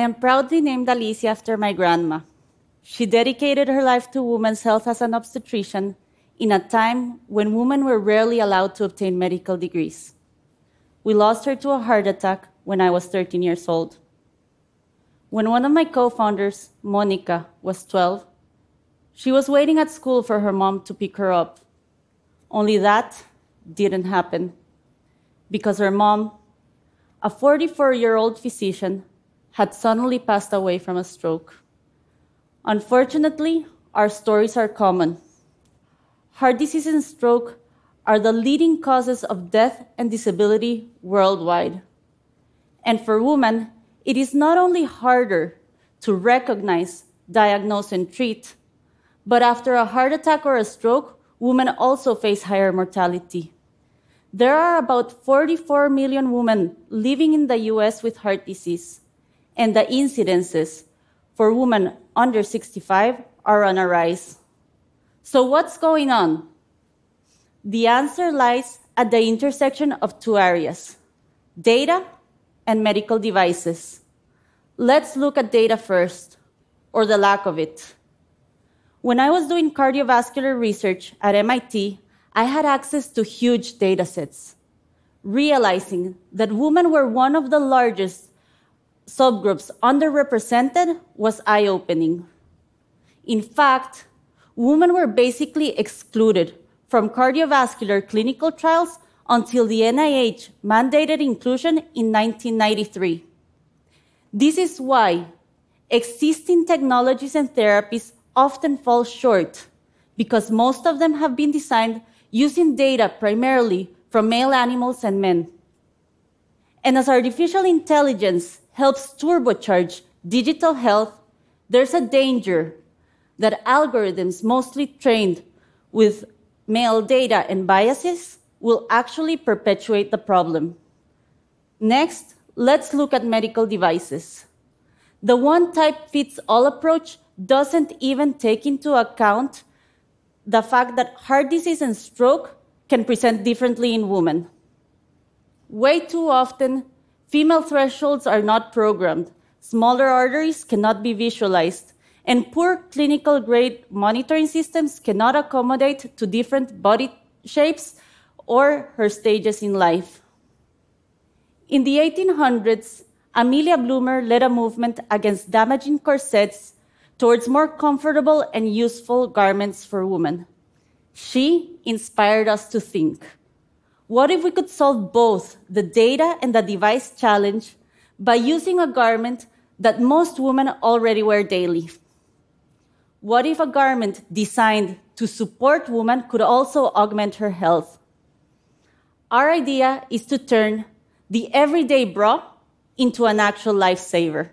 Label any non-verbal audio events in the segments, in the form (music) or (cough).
am proudly named Alicia after my grandma. She dedicated her life to women's health as an obstetrician in a time when women were rarely allowed to obtain medical degrees. We lost her to a heart attack when I was 13 years old. When one of my co founders, Monica, was 12, she was waiting at school for her mom to pick her up. Only that didn't happen because her mom, a 44 year old physician, had suddenly passed away from a stroke. Unfortunately, our stories are common. Heart disease and stroke are the leading causes of death and disability worldwide. And for women, it is not only harder to recognize, diagnose, and treat, but after a heart attack or a stroke, women also face higher mortality. There are about 44 million women living in the US with heart disease, and the incidences for women under 65 are on a rise. So, what's going on? The answer lies at the intersection of two areas data and medical devices. Let's look at data first, or the lack of it. When I was doing cardiovascular research at MIT, I had access to huge data sets, realizing that women were one of the largest subgroups underrepresented was eye opening. In fact, women were basically excluded from cardiovascular clinical trials until the NIH mandated inclusion in 1993. This is why existing technologies and therapies often fall short because most of them have been designed using data primarily from male animals and men. And as artificial intelligence helps turbocharge digital health, there's a danger that algorithms mostly trained with male data and biases will actually perpetuate the problem. Next, let's look at medical devices. The one type fits all approach doesn't even take into account the fact that heart disease and stroke can present differently in women. Way too often, female thresholds are not programmed, smaller arteries cannot be visualized, and poor clinical grade monitoring systems cannot accommodate to different body shapes or her stages in life. In the 1800s, Amelia Bloomer led a movement against damaging corsets towards more comfortable and useful garments for women. She inspired us to think what if we could solve both the data and the device challenge by using a garment that most women already wear daily? What if a garment designed to support women could also augment her health? Our idea is to turn the everyday bra into an actual lifesaver.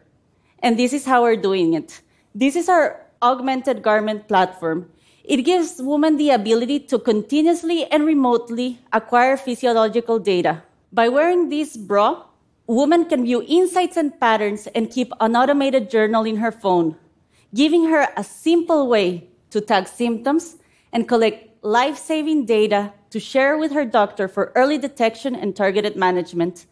And this is how we're doing it. This is our augmented garment platform. It gives women the ability to continuously and remotely acquire physiological data. By wearing this bra, women can view insights and patterns and keep an automated journal in her phone, giving her a simple way to tag symptoms and collect life saving data to share with her doctor for early detection and targeted management.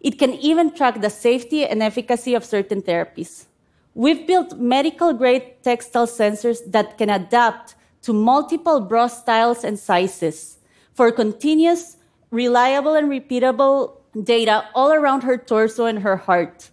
It can even track the safety and efficacy of certain therapies. We've built medical grade textile sensors that can adapt to multiple bra styles and sizes for continuous, reliable, and repeatable data all around her torso and her heart.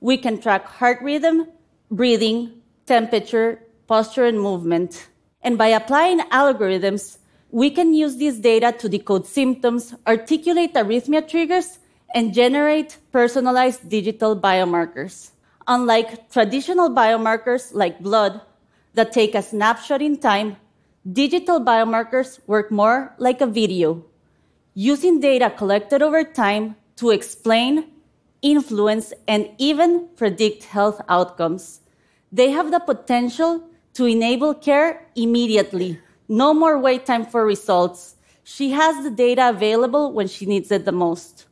We can track heart rhythm, breathing, temperature, posture, and movement. And by applying algorithms, we can use this data to decode symptoms, articulate arrhythmia triggers, and generate personalized digital biomarkers. Unlike traditional biomarkers like blood that take a snapshot in time, digital biomarkers work more like a video, using data collected over time to explain, influence, and even predict health outcomes. They have the potential to enable care immediately no more wait time for results. She has the data available when she needs it the most.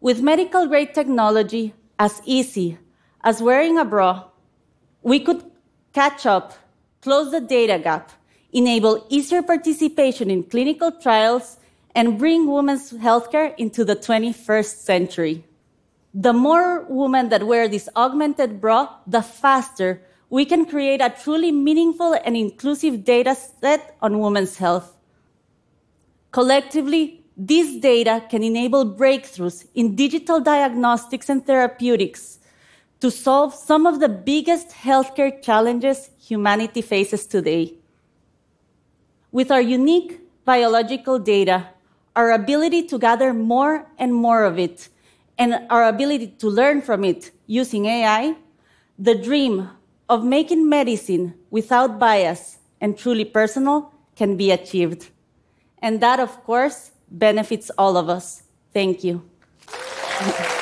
With medical grade technology as easy as wearing a bra, we could catch up, close the data gap, enable easier participation in clinical trials, and bring women's healthcare into the 21st century. the more women that wear this augmented bra, the faster we can create a truly meaningful and inclusive data set on women's health. Collectively, this data can enable breakthroughs in digital diagnostics and therapeutics to solve some of the biggest healthcare challenges humanity faces today. With our unique biological data, our ability to gather more and more of it, and our ability to learn from it using AI, the dream of making medicine without bias and truly personal can be achieved. And that, of course, benefits all of us. Thank you. (laughs)